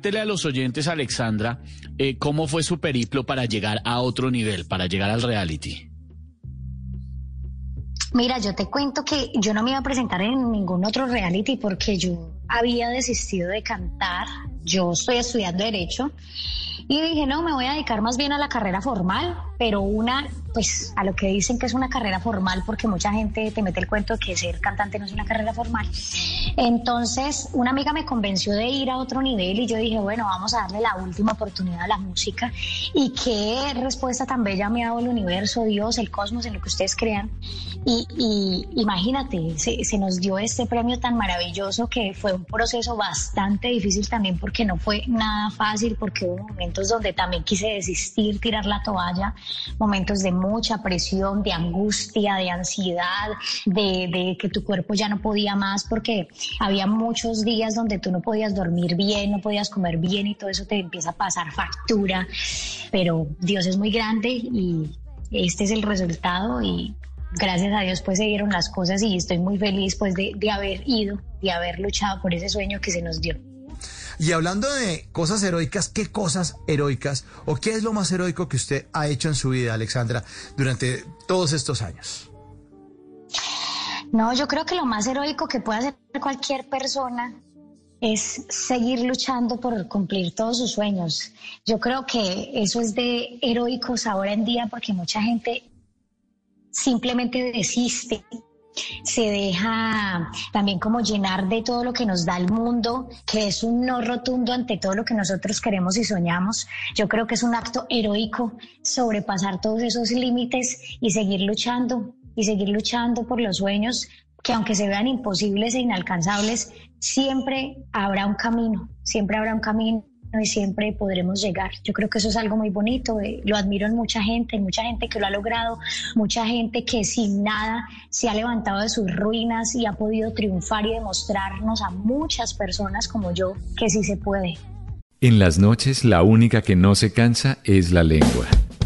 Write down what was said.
Cuéntele a los oyentes, Alexandra, eh, cómo fue su periplo para llegar a otro nivel, para llegar al reality. Mira, yo te cuento que yo no me iba a presentar en ningún otro reality porque yo había desistido de cantar. Yo estoy estudiando Derecho y dije, no, me voy a dedicar más bien a la carrera formal, pero una, pues a lo que dicen que es una carrera formal, porque mucha gente te mete el cuento de que ser cantante no es una carrera formal. Entonces, una amiga me convenció de ir a otro nivel y yo dije, bueno, vamos a darle la última oportunidad a la música. Y qué respuesta tan bella me ha dado el universo, Dios, el cosmos, en lo que ustedes crean. Y, y imagínate, se, se nos dio este premio tan maravilloso que fue un proceso bastante difícil también porque no fue nada fácil, porque hubo momentos donde también quise desistir, tirar la toalla, momentos de mucha presión, de angustia, de ansiedad, de, que tu cuerpo ya no podía más porque había muchos días donde tú no podías dormir bien, no podías comer bien y todo eso te empieza a pasar factura, pero Dios es muy grande y este es el resultado y gracias a Dios pues se dieron las cosas y estoy muy feliz pues de haber ido, de haber luchado por ese sueño que se nos dio. Y hablando de cosas heroicas, ¿qué cosas heroicas o qué es lo más heroico que usted ha hecho en su vida, Alexandra, durante todos estos años? No, yo creo que lo más heroico que puede hacer cualquier persona es seguir luchando por cumplir todos sus sueños. Yo creo que eso es de heroicos ahora en día porque mucha gente simplemente desiste, se deja también como llenar de todo lo que nos da el mundo, que es un no rotundo ante todo lo que nosotros queremos y soñamos. Yo creo que es un acto heroico sobrepasar todos esos límites y seguir luchando y seguir luchando por los sueños que aunque se vean imposibles e inalcanzables, siempre habrá un camino, siempre habrá un camino y siempre podremos llegar. Yo creo que eso es algo muy bonito, eh, lo admiro en mucha gente, en mucha gente que lo ha logrado, mucha gente que sin nada se ha levantado de sus ruinas y ha podido triunfar y demostrarnos a muchas personas como yo que sí se puede. En las noches la única que no se cansa es la lengua.